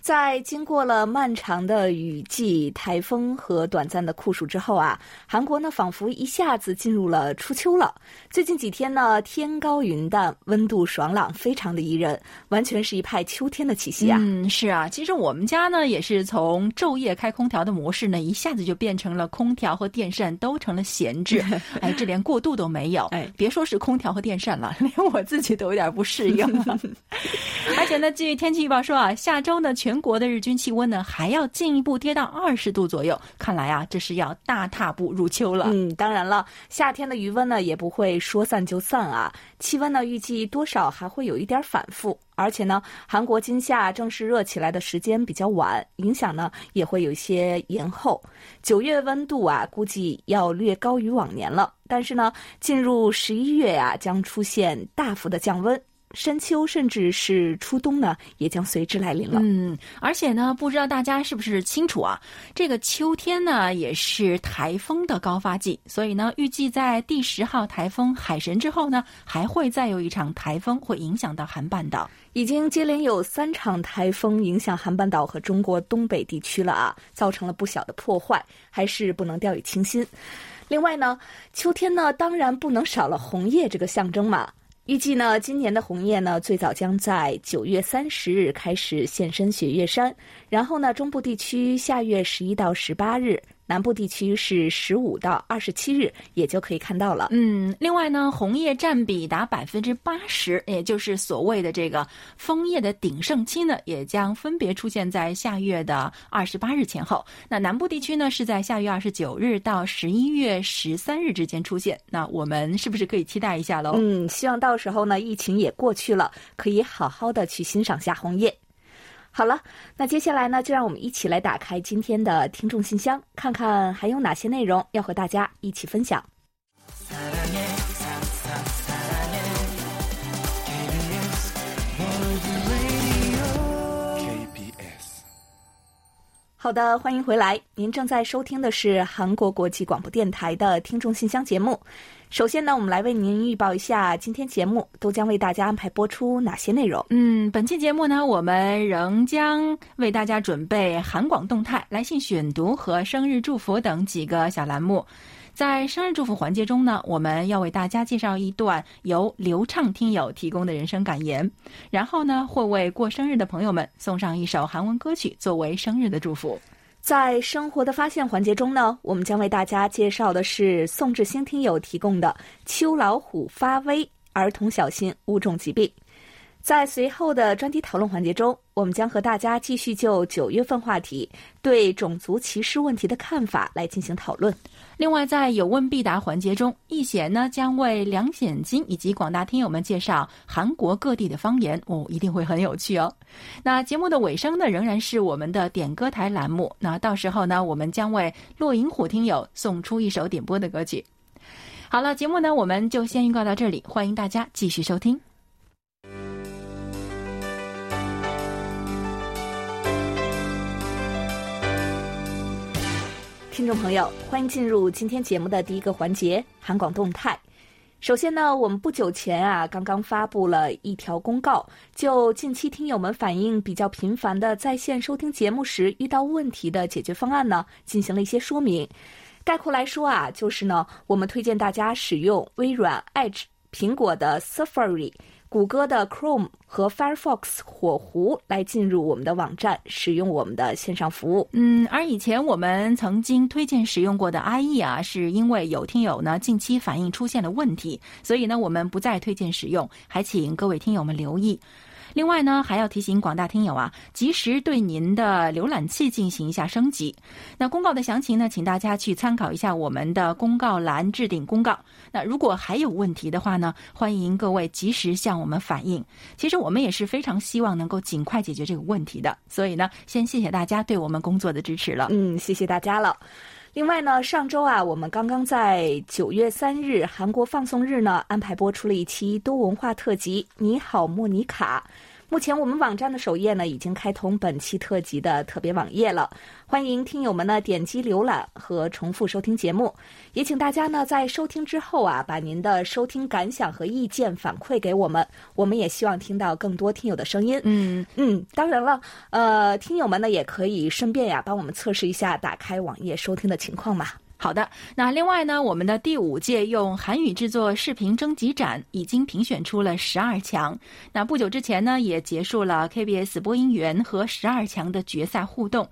在经过了漫长的雨季、台风和短暂的酷暑之后啊，韩国呢仿佛一下子进入了初秋了。最近几天呢，天高云淡，温度爽朗，非常的宜人，完全是一派秋天的气息啊。嗯，是啊，其实我们家呢也是从昼夜开空调的模式呢，一下子就变成了空调和电扇都成了闲置。哎，这连过渡都没有。哎，别说是空调和电扇了，连我自己都有点不适应了。而且呢，据天气预报说啊，下周呢全全国的日均气温呢，还要进一步跌到二十度左右。看来啊，这是要大踏步入秋了。嗯，当然了，夏天的余温呢，也不会说散就散啊。气温呢，预计多少还会有一点反复。而且呢，韩国今夏正式热起来的时间比较晚，影响呢也会有些延后。九月温度啊，估计要略高于往年了。但是呢，进入十一月啊，将出现大幅的降温。深秋甚至是初冬呢，也将随之来临了。嗯，而且呢，不知道大家是不是清楚啊？这个秋天呢，也是台风的高发季，所以呢，预计在第十号台风海神之后呢，还会再有一场台风会影响到韩半岛。已经接连有三场台风影响韩半岛和中国东北地区了啊，造成了不小的破坏，还是不能掉以轻心。另外呢，秋天呢，当然不能少了红叶这个象征嘛。预计呢，今年的红叶呢，最早将在九月三十日开始现身雪月山，然后呢，中部地区下月十一到十八日。南部地区是十五到二十七日，也就可以看到了。嗯，另外呢，红叶占比达百分之八十，也就是所谓的这个枫叶的鼎盛期呢，也将分别出现在下月的二十八日前后。那南部地区呢，是在下月二十九日到十一月十三日之间出现。那我们是不是可以期待一下喽？嗯，希望到时候呢，疫情也过去了，可以好好的去欣赏下红叶。好了，那接下来呢，就让我们一起来打开今天的听众信箱，看看还有哪些内容要和大家一起分享。好的，欢迎回来，您正在收听的是韩国国际广播电台的听众信箱节目。首先呢，我们来为您预报一下今天节目都将为大家安排播出哪些内容。嗯，本期节目呢，我们仍将为大家准备韩广动态、来信选读和生日祝福等几个小栏目。在生日祝福环节中呢，我们要为大家介绍一段由流畅听友提供的人生感言，然后呢，会为过生日的朋友们送上一首韩文歌曲作为生日的祝福。在生活的发现环节中呢，我们将为大家介绍的是宋志兴听友提供的“秋老虎发威，儿童小心五种疾病”。在随后的专题讨论环节中，我们将和大家继续就九月份话题对种族歧视问题的看法来进行讨论。另外，在有问必答环节中，易贤呢将为梁显金以及广大听友们介绍韩国各地的方言哦，一定会很有趣哦。那节目的尾声呢，仍然是我们的点歌台栏目。那到时候呢，我们将为落银虎听友送出一首点播的歌曲。好了，节目呢我们就先预告到这里，欢迎大家继续收听。听众朋友，欢迎进入今天节目的第一个环节——韩广动态。首先呢，我们不久前啊，刚刚发布了一条公告，就近期听友们反映比较频繁的在线收听节目时遇到问题的解决方案呢，进行了一些说明。概括来说啊，就是呢，我们推荐大家使用微软 Edge、苹果的 Safari。谷歌的 Chrome 和 Firefox 火狐来进入我们的网站，使用我们的线上服务。嗯，而以前我们曾经推荐使用过的 IE 啊，是因为有听友呢近期反映出现了问题，所以呢我们不再推荐使用，还请各位听友们留意。另外呢，还要提醒广大听友啊，及时对您的浏览器进行一下升级。那公告的详情呢，请大家去参考一下我们的公告栏置顶公告。那如果还有问题的话呢，欢迎各位及时向我们反映。其实我们也是非常希望能够尽快解决这个问题的。所以呢，先谢谢大家对我们工作的支持了。嗯，谢谢大家了。另外呢，上周啊，我们刚刚在九月三日韩国放送日呢，安排播出了一期多文化特辑《你好，莫妮卡》。目前我们网站的首页呢，已经开通本期特辑的特别网页了，欢迎听友们呢点击浏览和重复收听节目。也请大家呢在收听之后啊，把您的收听感想和意见反馈给我们，我们也希望听到更多听友的声音。嗯嗯，当然了，呃，听友们呢也可以顺便呀帮我们测试一下打开网页收听的情况嘛。好的，那另外呢，我们的第五届用韩语制作视频征集展已经评选出了十二强。那不久之前呢，也结束了 KBS 播音员和十二强的决赛互动。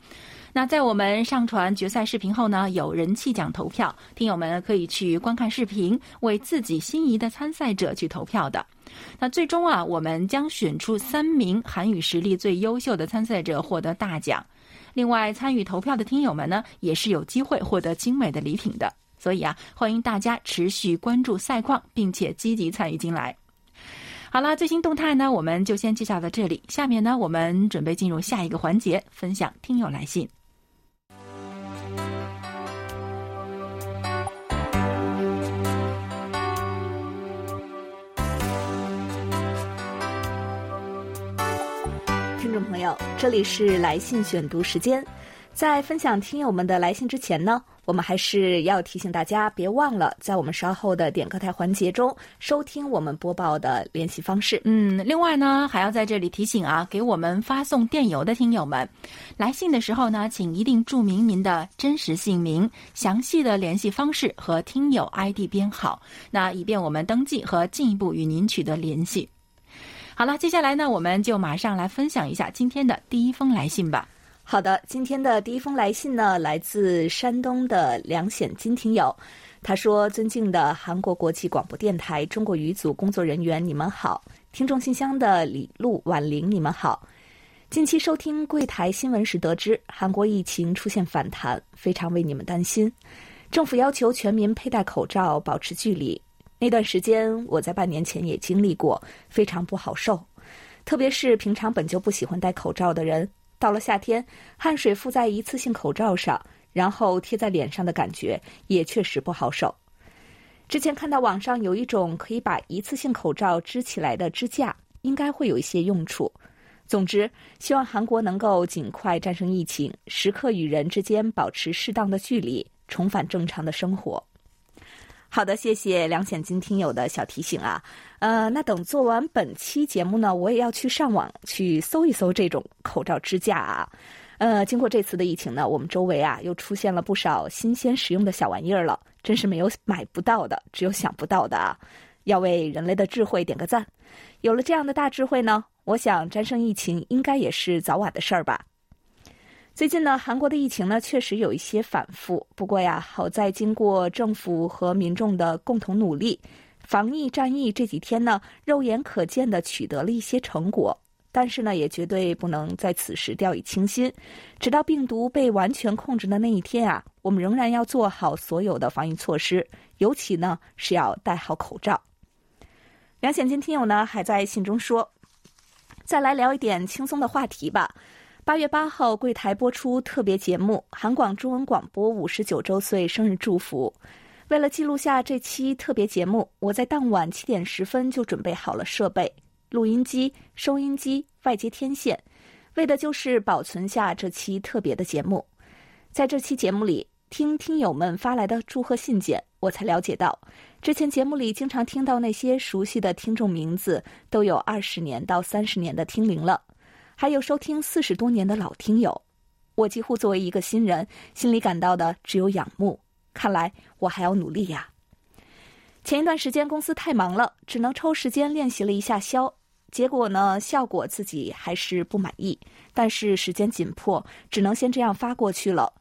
那在我们上传决赛视频后呢，有人气奖投票，听友们可以去观看视频，为自己心仪的参赛者去投票的。那最终啊，我们将选出三名韩语实力最优秀的参赛者获得大奖。另外，参与投票的听友们呢，也是有机会获得精美的礼品的。所以啊，欢迎大家持续关注赛况，并且积极参与进来。好了，最新动态呢，我们就先介绍到这里。下面呢，我们准备进入下一个环节，分享听友来信。众朋友，这里是来信选读时间。在分享听友们的来信之前呢，我们还是要提醒大家，别忘了在我们稍后的点歌台环节中收听我们播报的联系方式。嗯，另外呢，还要在这里提醒啊，给我们发送电邮的听友们，来信的时候呢，请一定注明您的真实姓名、详细的联系方式和听友 ID 编号，那以便我们登记和进一步与您取得联系。好了，接下来呢，我们就马上来分享一下今天的第一封来信吧。好的，今天的第一封来信呢，来自山东的梁显金听友，他说：“尊敬的韩国国际广播电台中国语组工作人员，你们好；听众信箱的李璐、婉玲，你们好。近期收听柜台新闻时得知，韩国疫情出现反弹，非常为你们担心。政府要求全民佩戴口罩，保持距离。”那段时间，我在半年前也经历过，非常不好受。特别是平常本就不喜欢戴口罩的人，到了夏天，汗水附在一次性口罩上，然后贴在脸上的感觉也确实不好受。之前看到网上有一种可以把一次性口罩支起来的支架，应该会有一些用处。总之，希望韩国能够尽快战胜疫情，时刻与人之间保持适当的距离，重返正常的生活。好的，谢谢梁显金听友的小提醒啊。呃，那等做完本期节目呢，我也要去上网去搜一搜这种口罩支架啊。呃，经过这次的疫情呢，我们周围啊又出现了不少新鲜实用的小玩意儿了，真是没有买不到的，只有想不到的啊。要为人类的智慧点个赞。有了这样的大智慧呢，我想战胜疫情应该也是早晚的事儿吧。最近呢，韩国的疫情呢确实有一些反复。不过呀，好在经过政府和民众的共同努力，防疫战役这几天呢，肉眼可见的取得了一些成果。但是呢，也绝对不能在此时掉以轻心。直到病毒被完全控制的那一天啊，我们仍然要做好所有的防疫措施，尤其呢是要戴好口罩。梁显金听友呢还在信中说：“再来聊一点轻松的话题吧。”八月八号，柜台播出特别节目《韩广中文广播五十九周岁生日祝福》。为了记录下这期特别节目，我在当晚七点十分就准备好了设备：录音机、收音机、外接天线，为的就是保存下这期特别的节目。在这期节目里，听听友们发来的祝贺信件，我才了解到，之前节目里经常听到那些熟悉的听众名字，都有二十年到三十年的听龄了。还有收听四十多年的老听友，我几乎作为一个新人，心里感到的只有仰慕。看来我还要努力呀。前一段时间公司太忙了，只能抽时间练习了一下箫，结果呢，效果自己还是不满意。但是时间紧迫，只能先这样发过去了。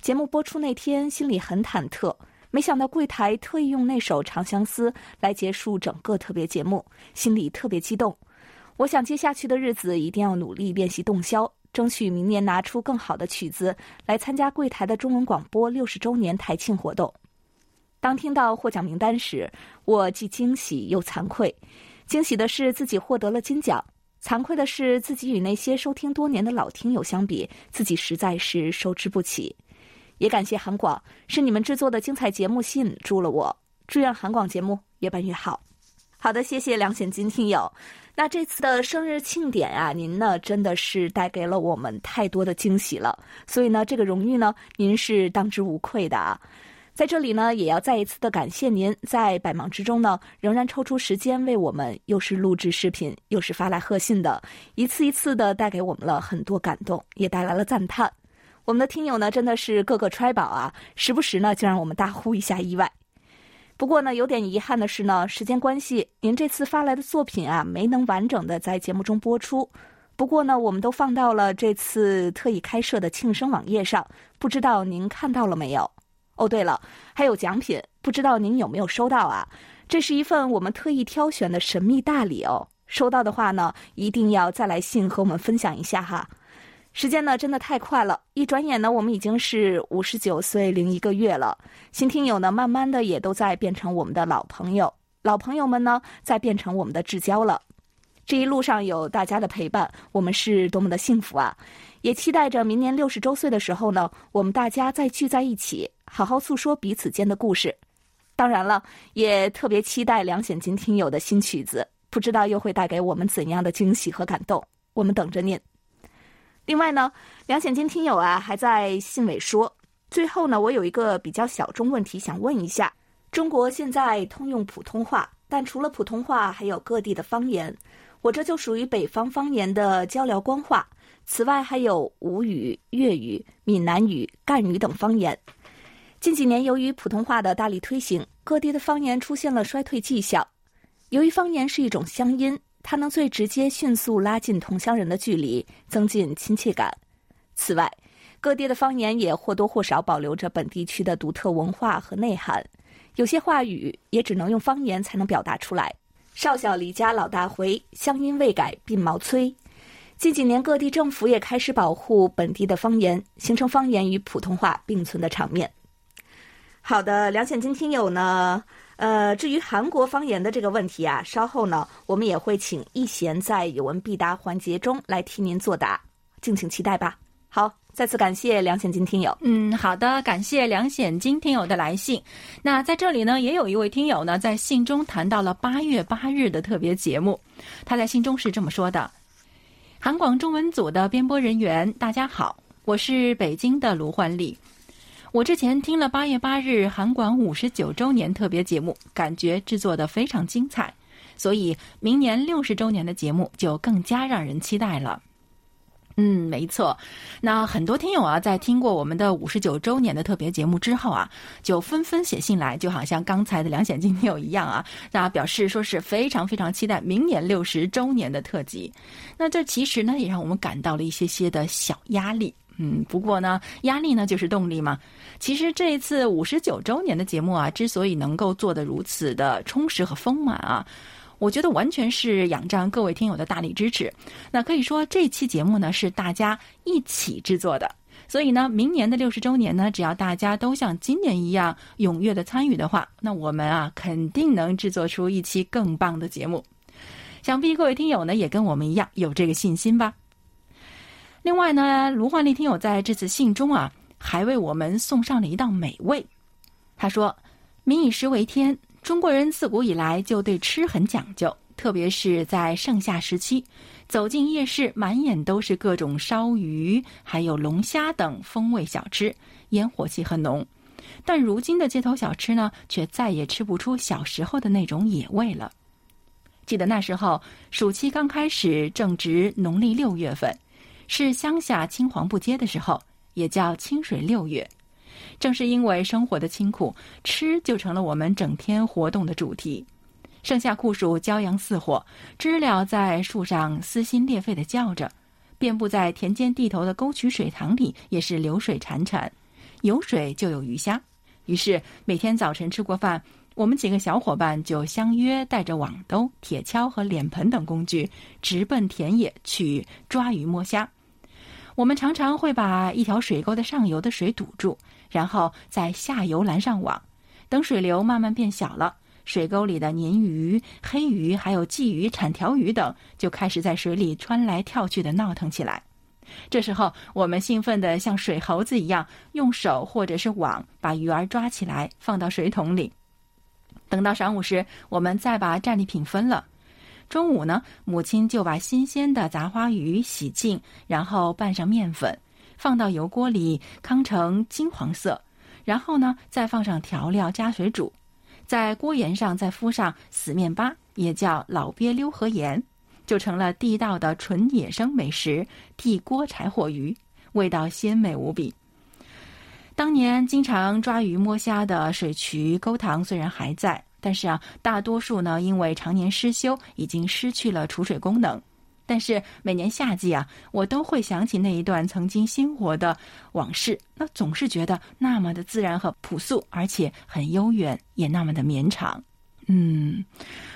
节目播出那天，心里很忐忑，没想到柜台特意用那首《长相思》来结束整个特别节目，心里特别激动。我想接下去的日子一定要努力练习洞箫，争取明年拿出更好的曲子来参加柜台的中文广播六十周年台庆活动。当听到获奖名单时，我既惊喜又惭愧。惊喜的是自己获得了金奖，惭愧的是自己与那些收听多年的老听友相比，自己实在是受之不起。也感谢韩广，是你们制作的精彩节目吸引住了我。祝愿韩广节目越办越好。好的，谢谢梁显金听友。那这次的生日庆典啊，您呢真的是带给了我们太多的惊喜了，所以呢，这个荣誉呢，您是当之无愧的啊。在这里呢，也要再一次的感谢您，在百忙之中呢，仍然抽出时间为我们，又是录制视频，又是发来贺信的，一次一次的带给我们了很多感动，也带来了赞叹。我们的听友呢，真的是个个揣宝啊，时不时呢就让我们大呼一下意外。不过呢，有点遗憾的是呢，时间关系，您这次发来的作品啊，没能完整的在节目中播出。不过呢，我们都放到了这次特意开设的庆生网页上，不知道您看到了没有？哦，对了，还有奖品，不知道您有没有收到啊？这是一份我们特意挑选的神秘大礼哦。收到的话呢，一定要再来信和我们分享一下哈。时间呢，真的太快了，一转眼呢，我们已经是五十九岁零一个月了。新听友呢，慢慢的也都在变成我们的老朋友，老朋友们呢，在变成我们的至交了。这一路上有大家的陪伴，我们是多么的幸福啊！也期待着明年六十周岁的时候呢，我们大家再聚在一起。好好诉说彼此间的故事，当然了，也特别期待梁显金听友的新曲子，不知道又会带给我们怎样的惊喜和感动，我们等着您。另外呢，梁显金听友啊还在信尾说，最后呢，我有一个比较小众问题想问一下：中国现在通用普通话，但除了普通话，还有各地的方言，我这就属于北方方言的交辽官话，此外还有吴语、粤语、闽南语、赣语等方言。近几年，由于普通话的大力推行，各地的方言出现了衰退迹象。由于方言是一种乡音，它能最直接、迅速拉近同乡人的距离，增进亲切感。此外，各地的方言也或多或少保留着本地区的独特文化和内涵。有些话语也只能用方言才能表达出来。少小离家老大回，乡音未改鬓毛衰。近几年，各地政府也开始保护本地的方言，形成方言与普通话并存的场面。好的，梁显金听友呢，呃，至于韩国方言的这个问题啊，稍后呢，我们也会请易贤在有问必答环节中来替您作答，敬请期待吧。好，再次感谢梁显金听友。嗯，好的，感谢梁显金听友的来信。那在这里呢，也有一位听友呢，在信中谈到了八月八日的特别节目，他在信中是这么说的：“韩广中文组的编播人员，大家好，我是北京的卢焕丽。”我之前听了八月八日韩广五十九周年特别节目，感觉制作的非常精彩，所以明年六十周年的节目就更加让人期待了。嗯，没错。那很多听友啊，在听过我们的五十九周年的特别节目之后啊，就纷纷写信来，就好像刚才的梁显金听友一样啊，那表示说是非常非常期待明年六十周年的特辑。那这其实呢，也让我们感到了一些些的小压力。嗯，不过呢，压力呢就是动力嘛。其实这一次五十九周年的节目啊，之所以能够做得如此的充实和丰满啊，我觉得完全是仰仗各位听友的大力支持。那可以说这期节目呢是大家一起制作的，所以呢，明年的六十周年呢，只要大家都像今年一样踊跃的参与的话，那我们啊肯定能制作出一期更棒的节目。想必各位听友呢也跟我们一样有这个信心吧。另外呢，卢焕丽听友在这次信中啊，还为我们送上了一道美味。他说：“民以食为天，中国人自古以来就对吃很讲究，特别是在盛夏时期，走进夜市，满眼都是各种烧鱼，还有龙虾等风味小吃，烟火气很浓。但如今的街头小吃呢，却再也吃不出小时候的那种野味了。记得那时候，暑期刚开始，正值农历六月份。”是乡下青黄不接的时候，也叫清水六月。正是因为生活的清苦，吃就成了我们整天活动的主题。盛夏酷暑，骄阳似火，知了在树上撕心裂肺的叫着，遍布在田间地头的沟渠水塘里也是流水潺潺。有水就有鱼虾，于是每天早晨吃过饭，我们几个小伙伴就相约带着网兜、铁锹和脸盆等工具，直奔田野去抓鱼摸虾。我们常常会把一条水沟的上游的水堵住，然后在下游拦上网，等水流慢慢变小了，水沟里的鲶鱼、黑鱼、还有鲫鱼、铲条鱼等就开始在水里穿来跳去的闹腾起来。这时候，我们兴奋的像水猴子一样，用手或者是网把鱼儿抓起来，放到水桶里。等到晌午时，我们再把战利品分了。中午呢，母亲就把新鲜的杂花鱼洗净，然后拌上面粉，放到油锅里糠成金黄色，然后呢，再放上调料，加水煮，在锅沿上再敷上死面巴，也叫老鳖溜和盐。就成了地道的纯野生美食——地锅柴火鱼，味道鲜美无比。当年经常抓鱼摸虾的水渠沟塘虽然还在，但是啊，大多数呢因为常年失修，已经失去了储水功能。但是每年夏季啊，我都会想起那一段曾经鲜活的往事，那总是觉得那么的自然和朴素，而且很悠远，也那么的绵长。嗯。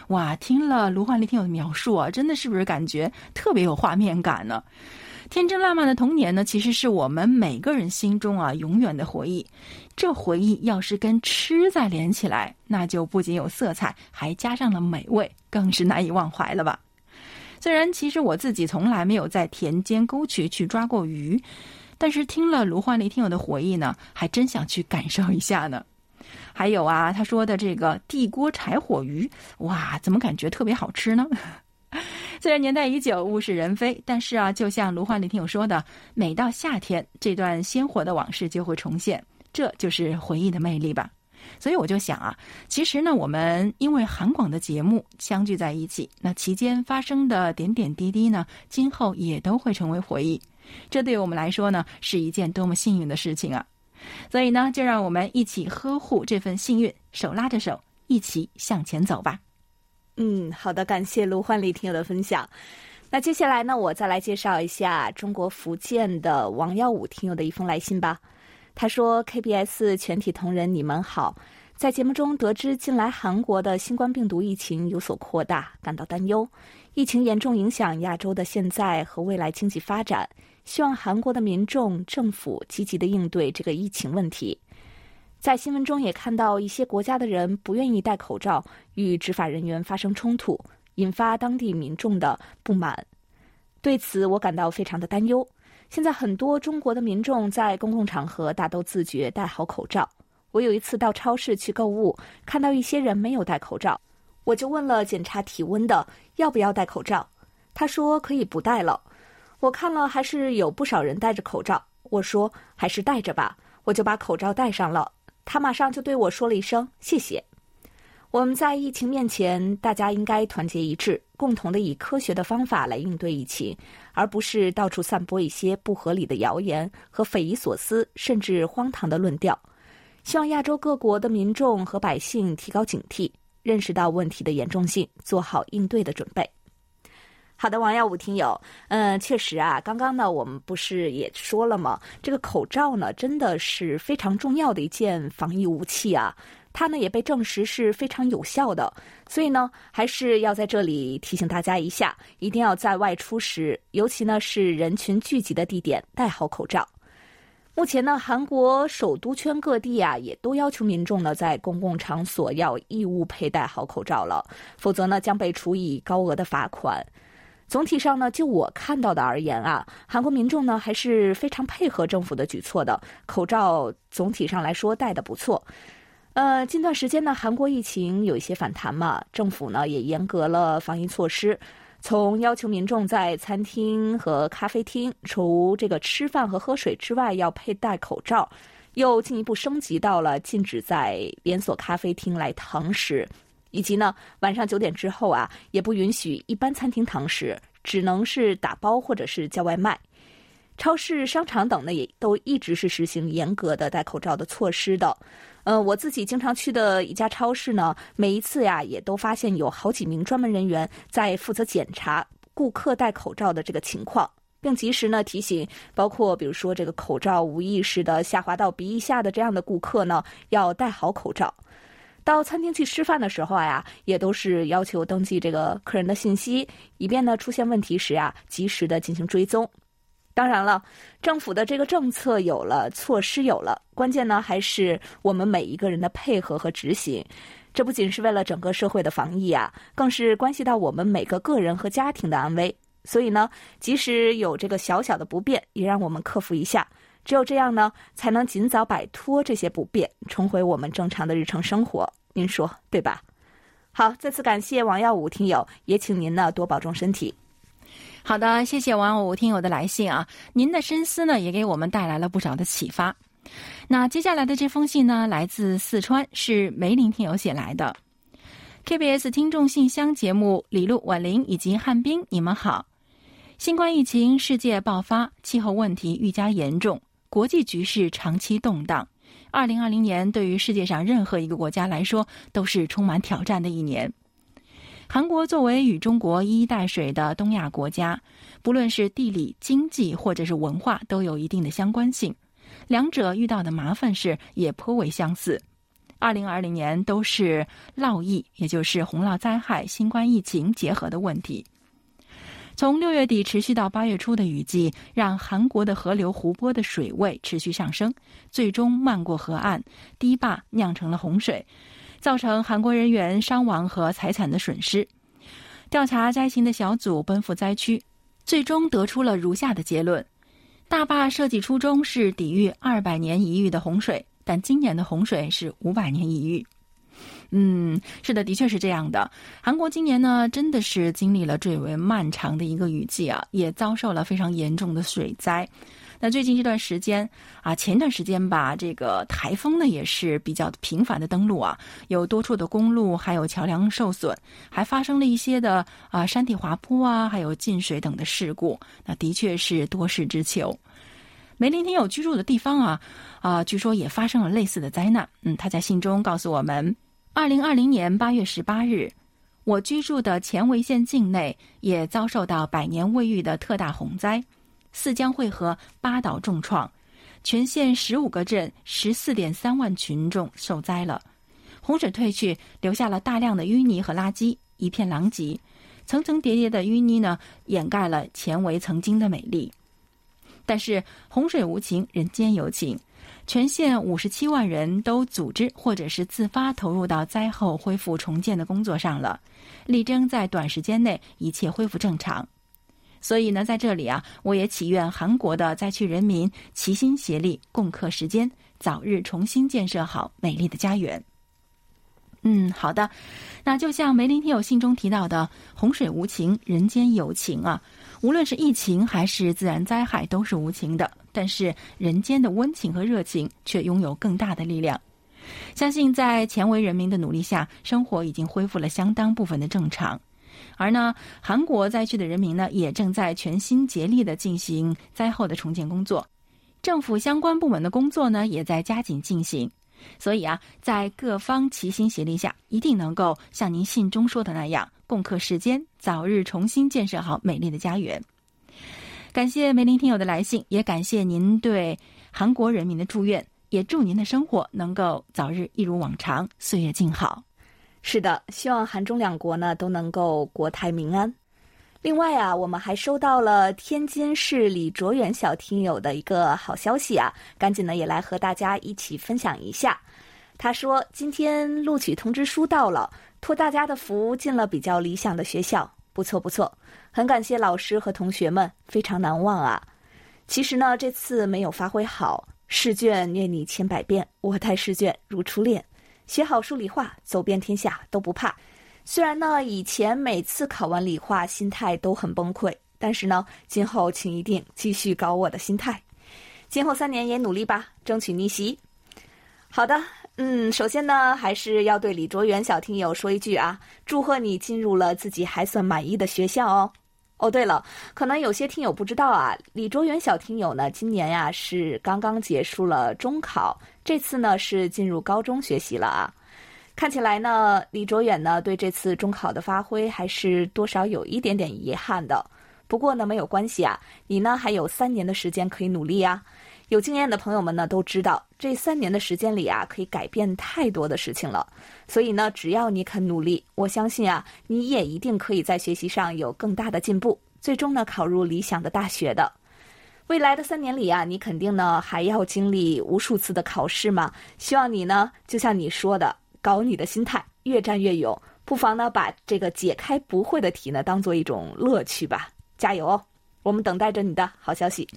哇，听了卢焕丽听友的描述啊，真的是不是感觉特别有画面感呢？天真烂漫的童年呢，其实是我们每个人心中啊永远的回忆。这回忆要是跟吃再连起来，那就不仅有色彩，还加上了美味，更是难以忘怀了吧？虽然其实我自己从来没有在田间沟渠去抓过鱼，但是听了卢焕丽听友的回忆呢，还真想去感受一下呢。还有啊，他说的这个地锅柴火鱼，哇，怎么感觉特别好吃呢？虽然年代已久，物是人非，但是啊，就像卢焕丽听友说的，每到夏天，这段鲜活的往事就会重现，这就是回忆的魅力吧。所以我就想啊，其实呢，我们因为韩广的节目相聚在一起，那期间发生的点点滴滴呢，今后也都会成为回忆。这对我们来说呢，是一件多么幸运的事情啊！所以呢，就让我们一起呵护这份幸运，手拉着手，一起向前走吧。嗯，好的，感谢卢焕丽听友的分享。那接下来呢，我再来介绍一下中国福建的王耀武听友的一封来信吧。他说：“KBS 全体同仁，你们好，在节目中得知近来韩国的新冠病毒疫情有所扩大，感到担忧。疫情严重影响亚洲的现在和未来经济发展。”希望韩国的民众、政府积极的应对这个疫情问题。在新闻中也看到一些国家的人不愿意戴口罩，与执法人员发生冲突，引发当地民众的不满。对此，我感到非常的担忧。现在很多中国的民众在公共场合大都自觉戴好口罩。我有一次到超市去购物，看到一些人没有戴口罩，我就问了检查体温的要不要戴口罩，他说可以不戴了。我看了，还是有不少人戴着口罩。我说还是戴着吧，我就把口罩戴上了。他马上就对我说了一声谢谢。我们在疫情面前，大家应该团结一致，共同的以科学的方法来应对疫情，而不是到处散播一些不合理的谣言和匪夷所思甚至荒唐的论调。希望亚洲各国的民众和百姓提高警惕，认识到问题的严重性，做好应对的准备。好的，王耀武听友，嗯，确实啊，刚刚呢，我们不是也说了吗？这个口罩呢，真的是非常重要的一件防疫武器啊，它呢也被证实是非常有效的，所以呢，还是要在这里提醒大家一下，一定要在外出时，尤其呢是人群聚集的地点，戴好口罩。目前呢，韩国首都圈各地啊，也都要求民众呢在公共场所要义务佩戴好口罩了，否则呢将被处以高额的罚款。总体上呢，就我看到的而言啊，韩国民众呢还是非常配合政府的举措的。口罩总体上来说戴的不错。呃，近段时间呢，韩国疫情有一些反弹嘛，政府呢也严格了防疫措施，从要求民众在餐厅和咖啡厅除这个吃饭和喝水之外要佩戴口罩，又进一步升级到了禁止在连锁咖啡厅来堂食。以及呢，晚上九点之后啊，也不允许一般餐厅堂食，只能是打包或者是叫外卖。超市、商场等呢，也都一直是实行严格的戴口罩的措施的。呃，我自己经常去的一家超市呢，每一次呀，也都发现有好几名专门人员在负责检查顾客戴口罩的这个情况，并及时呢提醒，包括比如说这个口罩无意识的下滑到鼻翼下的这样的顾客呢，要戴好口罩。到餐厅去吃饭的时候呀，也都是要求登记这个客人的信息，以便呢出现问题时啊，及时的进行追踪。当然了，政府的这个政策有了，措施有了，关键呢还是我们每一个人的配合和执行。这不仅是为了整个社会的防疫啊，更是关系到我们每个个人和家庭的安危。所以呢，即使有这个小小的不便，也让我们克服一下。只有这样呢，才能尽早摆脱这些不便，重回我们正常的日常生活。您说对吧？好，再次感谢王耀武听友，也请您呢多保重身体。好的，谢谢王武听友的来信啊，您的深思呢也给我们带来了不少的启发。那接下来的这封信呢，来自四川，是梅林听友写来的。KBS 听众信箱节目，李璐、婉玲以及汉斌，你们好。新冠疫情世界爆发，气候问题愈加严重，国际局势长期动荡。二零二零年对于世界上任何一个国家来说，都是充满挑战的一年。韩国作为与中国一衣带水的东亚国家，不论是地理、经济或者是文化，都有一定的相关性。两者遇到的麻烦事也颇为相似。二零二零年都是涝疫，也就是洪涝灾害、新冠疫情结合的问题。从六月底持续到八月初的雨季，让韩国的河流、湖泊的水位持续上升，最终漫过河岸，堤坝酿成了洪水，造成韩国人员伤亡和财产的损失。调查灾情的小组奔赴灾区，最终得出了如下的结论：大坝设计初衷是抵御二百年一遇的洪水。但今年的洪水是五百年一遇，嗯，是的，的确是这样的。韩国今年呢，真的是经历了最为漫长的一个雨季啊，也遭受了非常严重的水灾。那最近这段时间啊，前段时间吧，这个台风呢也是比较频繁的登陆啊，有多处的公路还有桥梁受损，还发生了一些的啊山体滑坡啊，还有进水等的事故。那的确是多事之秋。梅林听友居住的地方啊，啊，据说也发生了类似的灾难。嗯，他在信中告诉我们，二零二零年八月十八日，我居住的前维县境内也遭受到百年未遇的特大洪灾，四江汇合八岛重创，全县十五个镇十四点三万群众受灾了。洪水退去，留下了大量的淤泥和垃圾，一片狼藉，层层叠叠的淤泥呢，掩盖了前为曾经的美丽。但是洪水无情，人间有情。全县五十七万人都组织或者是自发投入到灾后恢复重建的工作上了，力争在短时间内一切恢复正常。所以呢，在这里啊，我也祈愿韩国的灾区人民齐心协力，共克时艰，早日重新建设好美丽的家园。嗯，好的。那就像梅林听友信中提到的，洪水无情，人间有情啊。无论是疫情还是自然灾害，都是无情的。但是人间的温情和热情却拥有更大的力量。相信在前维人民的努力下，生活已经恢复了相当部分的正常。而呢，韩国灾区的人民呢，也正在全心竭力的进行灾后的重建工作。政府相关部门的工作呢，也在加紧进行。所以啊，在各方齐心协力下，一定能够像您信中说的那样。共克时艰，早日重新建设好美丽的家园。感谢梅林听友的来信，也感谢您对韩国人民的祝愿，也祝您的生活能够早日一如往常，岁月静好。是的，希望韩中两国呢都能够国泰民安。另外啊，我们还收到了天津市李卓远小听友的一个好消息啊，赶紧呢也来和大家一起分享一下。他说，今天录取通知书到了。托大家的福进了比较理想的学校，不错不错，很感谢老师和同学们，非常难忘啊。其实呢，这次没有发挥好，试卷虐你千百遍，我待试卷如初恋，学好数理化，走遍天下都不怕。虽然呢，以前每次考完理化心态都很崩溃，但是呢，今后请一定继续搞我的心态，今后三年也努力吧，争取逆袭。好的。嗯，首先呢，还是要对李卓元小听友说一句啊，祝贺你进入了自己还算满意的学校哦。哦，对了，可能有些听友不知道啊，李卓元小听友呢，今年呀是刚刚结束了中考，这次呢是进入高中学习了啊。看起来呢，李卓远呢对这次中考的发挥还是多少有一点点遗憾的。不过呢，没有关系啊，你呢还有三年的时间可以努力啊。有经验的朋友们呢都知道，这三年的时间里啊，可以改变太多的事情了。所以呢，只要你肯努力，我相信啊，你也一定可以在学习上有更大的进步，最终呢考入理想的大学的。未来的三年里啊，你肯定呢还要经历无数次的考试嘛。希望你呢，就像你说的，搞你的心态，越战越勇。不妨呢，把这个解开不会的题呢当做一种乐趣吧。加油哦！我们等待着你的好消息。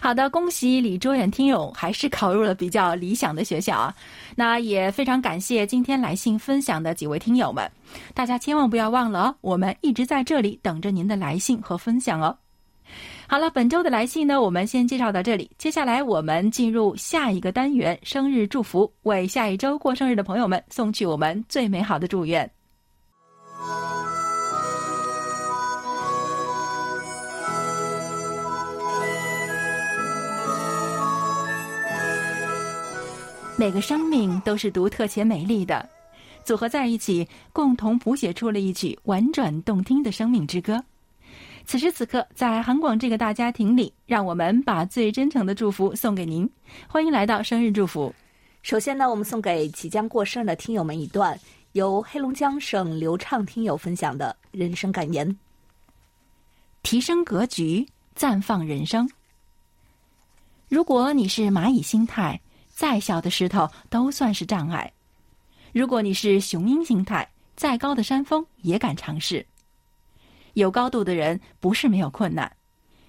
好的，恭喜李卓远听友还是考入了比较理想的学校啊！那也非常感谢今天来信分享的几位听友们，大家千万不要忘了哦，我们一直在这里等着您的来信和分享哦。好了，本周的来信呢，我们先介绍到这里。接下来我们进入下一个单元——生日祝福，为下一周过生日的朋友们送去我们最美好的祝愿。每个生命都是独特且美丽的，组合在一起，共同谱写出了一曲婉转动听的生命之歌。此时此刻，在韩广这个大家庭里，让我们把最真诚的祝福送给您。欢迎来到生日祝福。首先呢，我们送给即将过生日的听友们一段由黑龙江省流畅听友分享的人生感言：提升格局，绽放人生。如果你是蚂蚁心态。再小的石头都算是障碍。如果你是雄鹰心态，再高的山峰也敢尝试。有高度的人不是没有困难，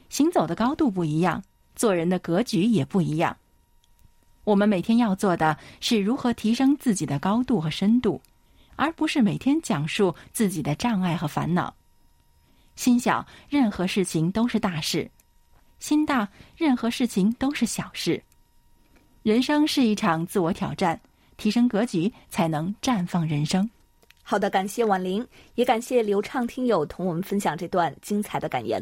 行走的高度不一样，做人的格局也不一样。我们每天要做的是如何提升自己的高度和深度，而不是每天讲述自己的障碍和烦恼。心小，任何事情都是大事；心大，任何事情都是小事。人生是一场自我挑战，提升格局才能绽放人生。好的，感谢婉玲，也感谢流畅听友同我们分享这段精彩的感言。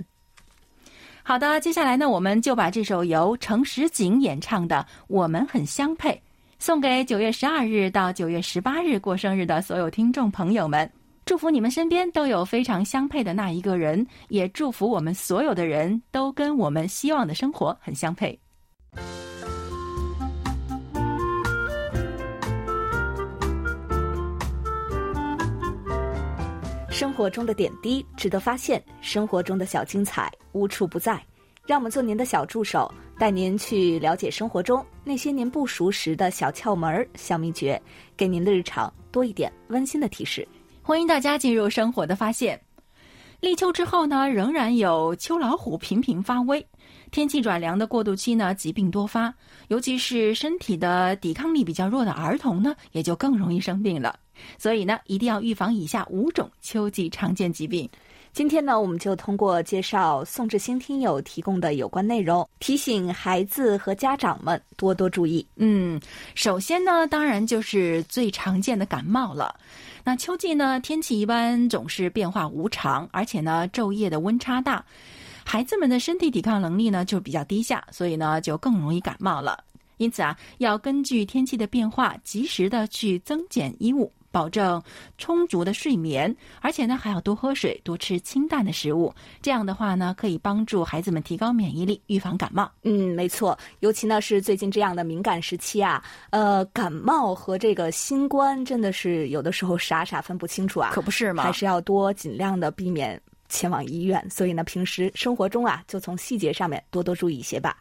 好的，接下来呢，我们就把这首由程实景演唱的《我们很相配》送给九月十二日到九月十八日过生日的所有听众朋友们，祝福你们身边都有非常相配的那一个人，也祝福我们所有的人都跟我们希望的生活很相配。生活中的点滴值得发现，生活中的小精彩无处不在。让我们做您的小助手，带您去了解生活中那些您不熟识的小窍门、小秘诀，给您的日常多一点温馨的提示。欢迎大家进入生活的发现。立秋之后呢，仍然有秋老虎频频发威。天气转凉的过渡期呢，疾病多发，尤其是身体的抵抗力比较弱的儿童呢，也就更容易生病了。所以呢，一定要预防以下五种秋季常见疾病。今天呢，我们就通过介绍宋志兴听友提供的有关内容，提醒孩子和家长们多多注意。嗯，首先呢，当然就是最常见的感冒了。那秋季呢，天气一般总是变化无常，而且呢，昼夜的温差大，孩子们的身体抵抗能力呢就比较低下，所以呢，就更容易感冒了。因此啊，要根据天气的变化，及时的去增减衣物。保证充足的睡眠，而且呢还要多喝水，多吃清淡的食物。这样的话呢，可以帮助孩子们提高免疫力，预防感冒。嗯，没错，尤其呢是最近这样的敏感时期啊，呃，感冒和这个新冠真的是有的时候傻傻分不清楚啊，可不是吗？还是要多尽量的避免前往医院。所以呢，平时生活中啊，就从细节上面多多注意一些吧。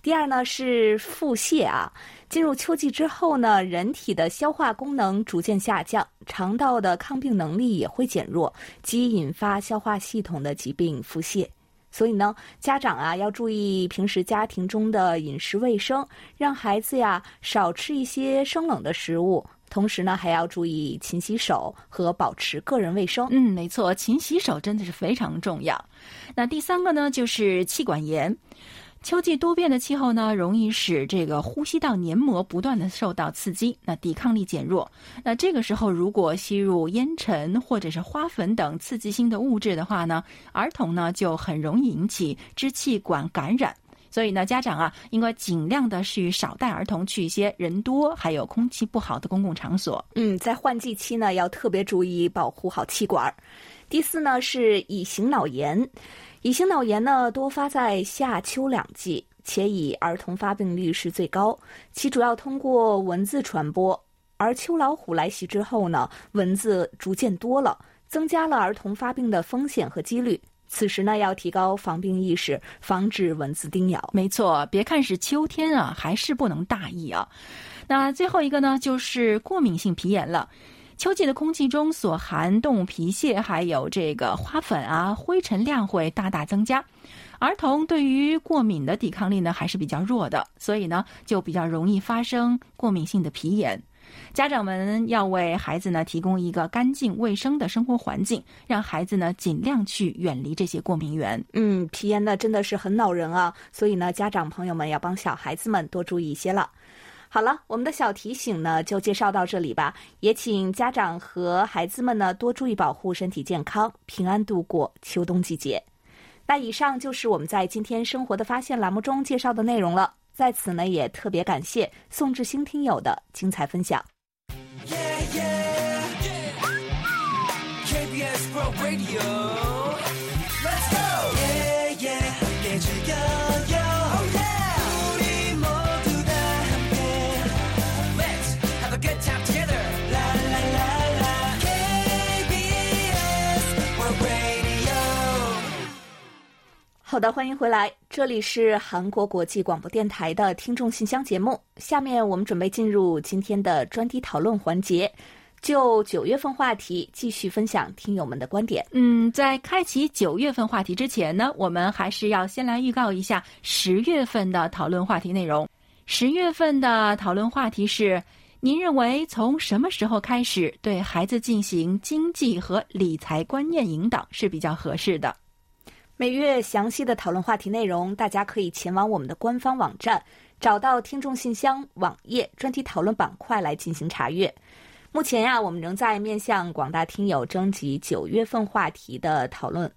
第二呢是腹泻啊，进入秋季之后呢，人体的消化功能逐渐下降，肠道的抗病能力也会减弱，即引发消化系统的疾病腹泻。所以呢，家长啊要注意平时家庭中的饮食卫生，让孩子呀少吃一些生冷的食物，同时呢还要注意勤洗手和保持个人卫生。嗯，没错，勤洗手真的是非常重要。那第三个呢就是气管炎。秋季多变的气候呢，容易使这个呼吸道黏膜不断的受到刺激，那抵抗力减弱。那这个时候，如果吸入烟尘或者是花粉等刺激性的物质的话呢，儿童呢就很容易引起支气管感染。所以呢，家长啊，应该尽量的是少带儿童去一些人多还有空气不好的公共场所。嗯，在换季期呢，要特别注意保护好气管。第四呢，是乙型脑炎。乙型脑炎呢，多发在夏秋两季，且以儿童发病率是最高。其主要通过蚊子传播，而秋老虎来袭之后呢，蚊子逐渐多了，增加了儿童发病的风险和几率。此时呢，要提高防病意识，防止蚊子叮咬。没错，别看是秋天啊，还是不能大意啊。那最后一个呢，就是过敏性皮炎了。秋季的空气中所含动物皮屑还有这个花粉啊，灰尘量会大大增加。儿童对于过敏的抵抗力呢还是比较弱的，所以呢就比较容易发生过敏性的皮炎。家长们要为孩子呢提供一个干净卫生的生活环境，让孩子呢尽量去远离这些过敏源。嗯，皮炎呢真的是很恼人啊，所以呢家长朋友们要帮小孩子们多注意一些了。好了，我们的小提醒呢就介绍到这里吧，也请家长和孩子们呢多注意保护身体健康，平安度过秋冬季节。那以上就是我们在今天生活的发现栏目中介绍的内容了。在此呢，也特别感谢宋志兴听友的精彩分享。好的，欢迎回来，这里是韩国国际广播电台的听众信箱节目。下面我们准备进入今天的专题讨论环节，就九月份话题继续分享听友们的观点。嗯，在开启九月份话题之前呢，我们还是要先来预告一下十月份的讨论话题内容。十月份的讨论话题是：您认为从什么时候开始对孩子进行经济和理财观念引导是比较合适的？每月详细的讨论话题内容，大家可以前往我们的官方网站，找到听众信箱网页专题讨论板块来进行查阅。目前呀，我们仍在面向广大听友征集九月份话题的讨论，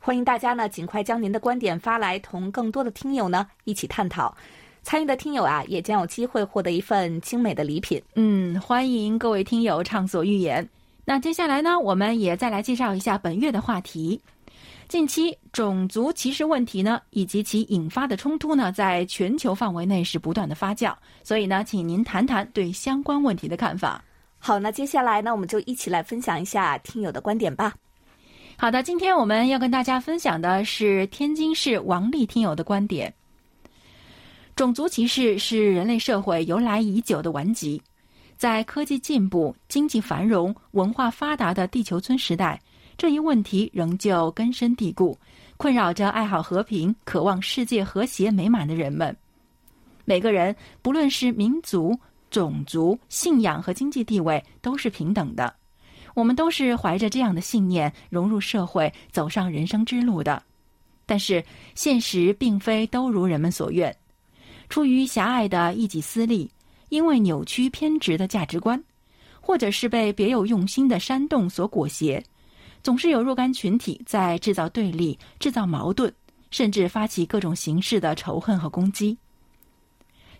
欢迎大家呢尽快将您的观点发来，同更多的听友呢一起探讨。参与的听友啊，也将有机会获得一份精美的礼品。嗯，欢迎各位听友畅所欲言。那接下来呢，我们也再来介绍一下本月的话题。近期种族歧视问题呢，以及其引发的冲突呢，在全球范围内是不断的发酵。所以呢，请您谈谈对相关问题的看法。好，那接下来呢，我们就一起来分享一下听友的观点吧。好的，今天我们要跟大家分享的是天津市王丽听友的观点。种族歧视是人类社会由来已久的顽疾，在科技进步、经济繁荣、文化发达的地球村时代。这一问题仍旧根深蒂固，困扰着爱好和平、渴望世界和谐美满的人们。每个人，不论是民族、种族、信仰和经济地位，都是平等的。我们都是怀着这样的信念融入社会，走上人生之路的。但是，现实并非都如人们所愿。出于狭隘的一己私利，因为扭曲偏执的价值观，或者是被别有用心的煽动所裹挟。总是有若干群体在制造对立、制造矛盾，甚至发起各种形式的仇恨和攻击。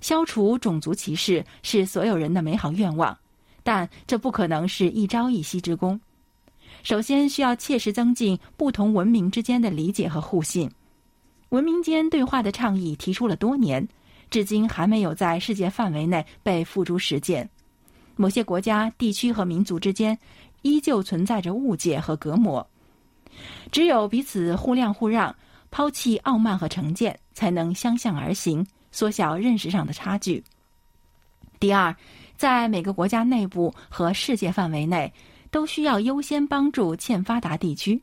消除种族歧视是所有人的美好愿望，但这不可能是一朝一夕之功。首先，需要切实增进不同文明之间的理解和互信。文明间对话的倡议提出了多年，至今还没有在世界范围内被付诸实践。某些国家、地区和民族之间。依旧存在着误解和隔膜，只有彼此互谅互让，抛弃傲慢和成见，才能相向而行，缩小认识上的差距。第二，在每个国家内部和世界范围内，都需要优先帮助欠发达地区，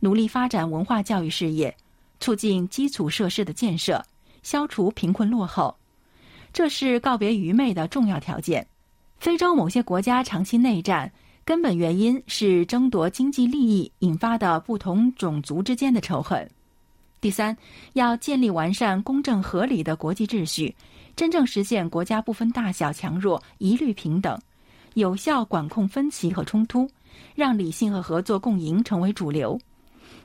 努力发展文化教育事业，促进基础设施的建设，消除贫困落后，这是告别愚昧的重要条件。非洲某些国家长期内战。根本原因是争夺经济利益引发的不同种族之间的仇恨。第三，要建立完善、公正合理的国际秩序，真正实现国家不分大小强弱一律平等，有效管控分歧和冲突，让理性和合作共赢成为主流。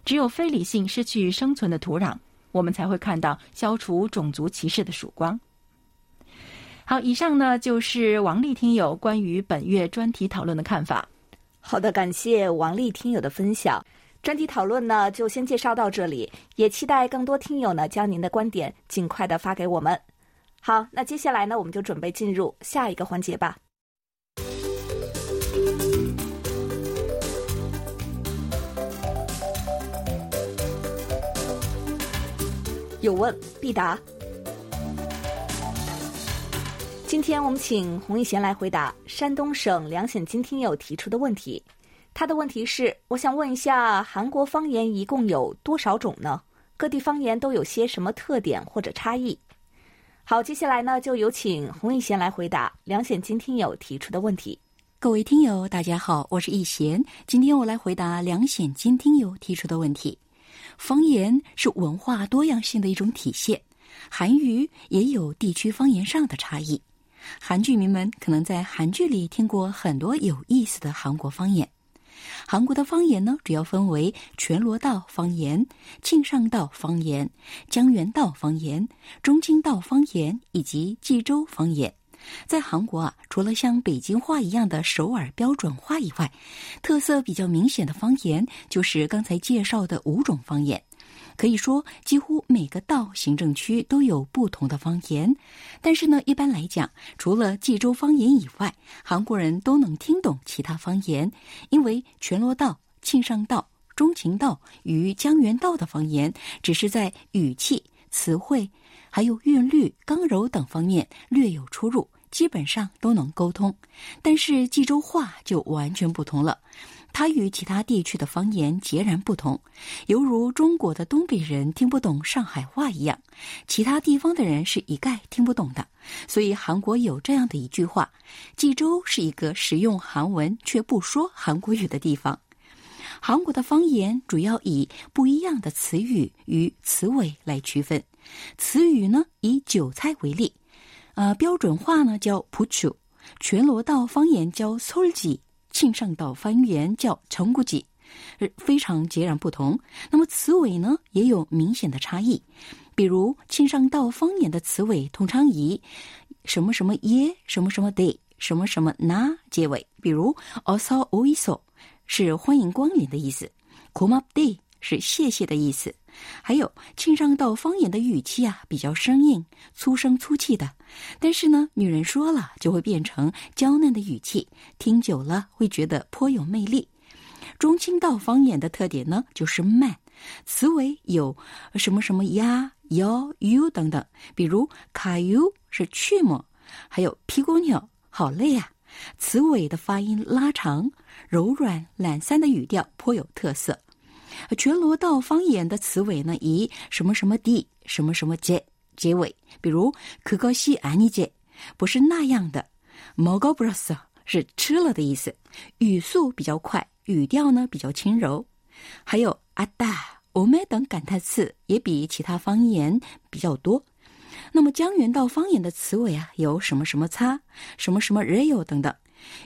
只有非理性失去生存的土壤，我们才会看到消除种族歧视的曙光。好，以上呢就是王丽听友关于本月专题讨论的看法。好的，感谢王丽听友的分享。专题讨论呢就先介绍到这里，也期待更多听友呢将您的观点尽快的发给我们。好，那接下来呢我们就准备进入下一个环节吧。有问必答。今天我们请洪一贤来回答山东省梁显金听友提出的问题。他的问题是：我想问一下，韩国方言一共有多少种呢？各地方言都有些什么特点或者差异？好，接下来呢，就有请洪一贤来回答梁显金听友提出的问题。各位听友，大家好，我是易贤，今天我来回答梁显金听友提出的问题。方言是文化多样性的一种体现，韩语也有地区方言上的差异。韩剧迷们可能在韩剧里听过很多有意思的韩国方言。韩国的方言呢，主要分为全罗道方言、庆尚道方言、江原道方言、中京道方言以及济州方言。在韩国啊，除了像北京话一样的首尔标准化以外，特色比较明显的方言就是刚才介绍的五种方言。可以说，几乎每个道行政区都有不同的方言。但是呢，一般来讲，除了济州方言以外，韩国人都能听懂其他方言，因为全罗道、庆尚道、中情道与江原道的方言只是在语气、词汇、还有韵律、刚柔等方面略有出入，基本上都能沟通。但是济州话就完全不同了。它与其他地区的方言截然不同，犹如中国的东北人听不懂上海话一样，其他地方的人是一概听不懂的。所以韩国有这样的一句话：“济州是一个使用韩文却不说韩国语的地方。”韩国的方言主要以不一样的词语与词尾来区分。词语呢，以韭菜为例，呃，标准化呢叫 p u c h u 全罗道方言叫 s o l j i 庆尚道方言叫成古吉，非常截然不同。那么词尾呢，也有明显的差异。比如庆尚道方言的词尾通常以什么什么耶、什么什么 day、什么什么那结尾。比如 also o s o 是欢迎光临的意思 come up day 是谢谢的意思。还有庆尚道方言的语气啊，比较生硬、粗声粗气的。但是呢，女人说了就会变成娇嫩的语气，听久了会觉得颇有魅力。中清道方言的特点呢，就是慢，词尾有什么什么呀、哟、u 等等。比如卡 u 是去么，还有屁姑娘好累啊，词尾的发音拉长、柔软、懒散的语调颇有特色。全罗道方言的词尾呢，以什么什么地、什么什么结结尾。比如可高西安尼结，不是那样的。毛高布拉斯是吃了的意思。语速比较快，语调呢比较轻柔。还有阿达、欧美等感叹词也比其他方言比较多。那么江原道方言的词尾啊，有什么什么擦、什么什么 real 等等。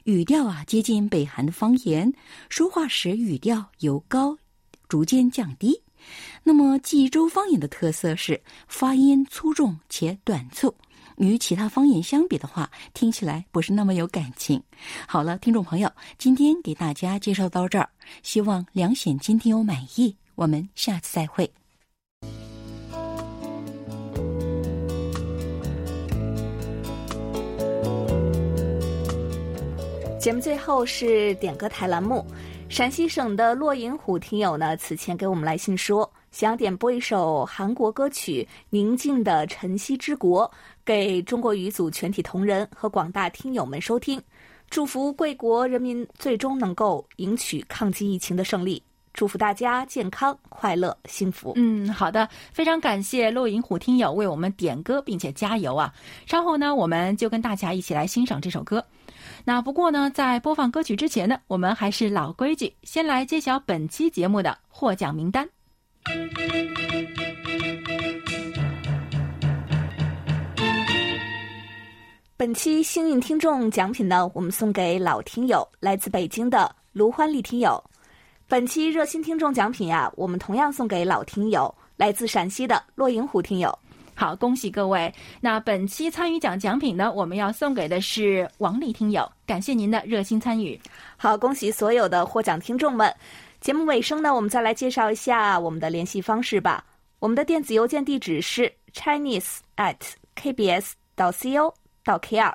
语调啊接近北韩的方言，说话时语调由高。逐渐降低。那么冀州方言的特色是发音粗重且短促，与其他方言相比的话，听起来不是那么有感情。好了，听众朋友，今天给大家介绍到这儿，希望梁显今天有满意。我们下次再会。节目最后是点歌台栏目。陕西省的骆银虎听友呢，此前给我们来信说，想点播一首韩国歌曲《宁静的晨曦之国》，给中国语组全体同仁和广大听友们收听，祝福贵国人民最终能够赢取抗击疫情的胜利，祝福大家健康、快乐、幸福。嗯，好的，非常感谢骆银虎听友为我们点歌，并且加油啊！稍后呢，我们就跟大家一起来欣赏这首歌。那不过呢，在播放歌曲之前呢，我们还是老规矩，先来揭晓本期节目的获奖名单。本期幸运听众奖品呢，我们送给老听友，来自北京的卢欢丽听友。本期热心听众奖品呀，我们同样送给老听友，来自陕西的骆银虎听友。好，恭喜各位！那本期参与奖奖品呢，我们要送给的是王丽听友，感谢您的热心参与。好，恭喜所有的获奖听众们！节目尾声呢，我们再来介绍一下我们的联系方式吧。我们的电子邮件地址是 chinese at kbs 到 co 到 kr。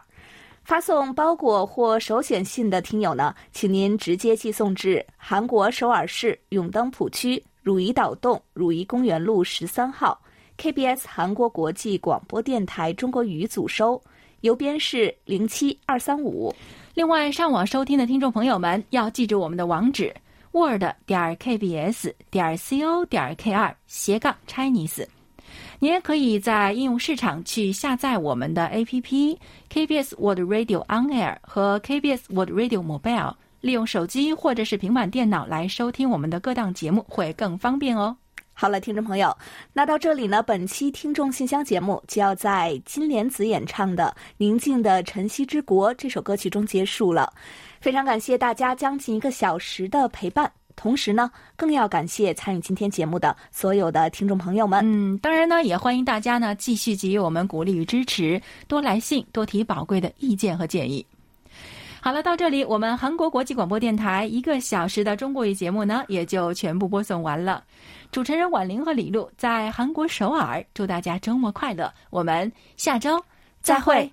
发送包裹或手写信的听友呢，请您直接寄送至韩国首尔市永登浦区汝矣岛洞汝矣公园路十三号。KBS 韩国国际广播电台中国语组收，邮编是零七二三五。另外，上网收听的听众朋友们要记住我们的网址：word 点 kbs 点 co 点 kr 斜杠 Chinese。你也可以在应用市场去下载我们的 APP KBS World Radio On Air 和 KBS World Radio Mobile，利用手机或者是平板电脑来收听我们的各档节目，会更方便哦。好了，听众朋友，那到这里呢，本期听众信箱节目就要在金莲子演唱的《宁静的晨曦之国》这首歌曲中结束了。非常感谢大家将近一个小时的陪伴。同时呢，更要感谢参与今天节目的所有的听众朋友们。嗯，当然呢，也欢迎大家呢继续给予我们鼓励与支持，多来信，多提宝贵的意见和建议。好了，到这里，我们韩国国际广播电台一个小时的中国语节目呢，也就全部播送完了。主持人婉玲和李璐在韩国首尔，祝大家周末快乐。我们下周再会。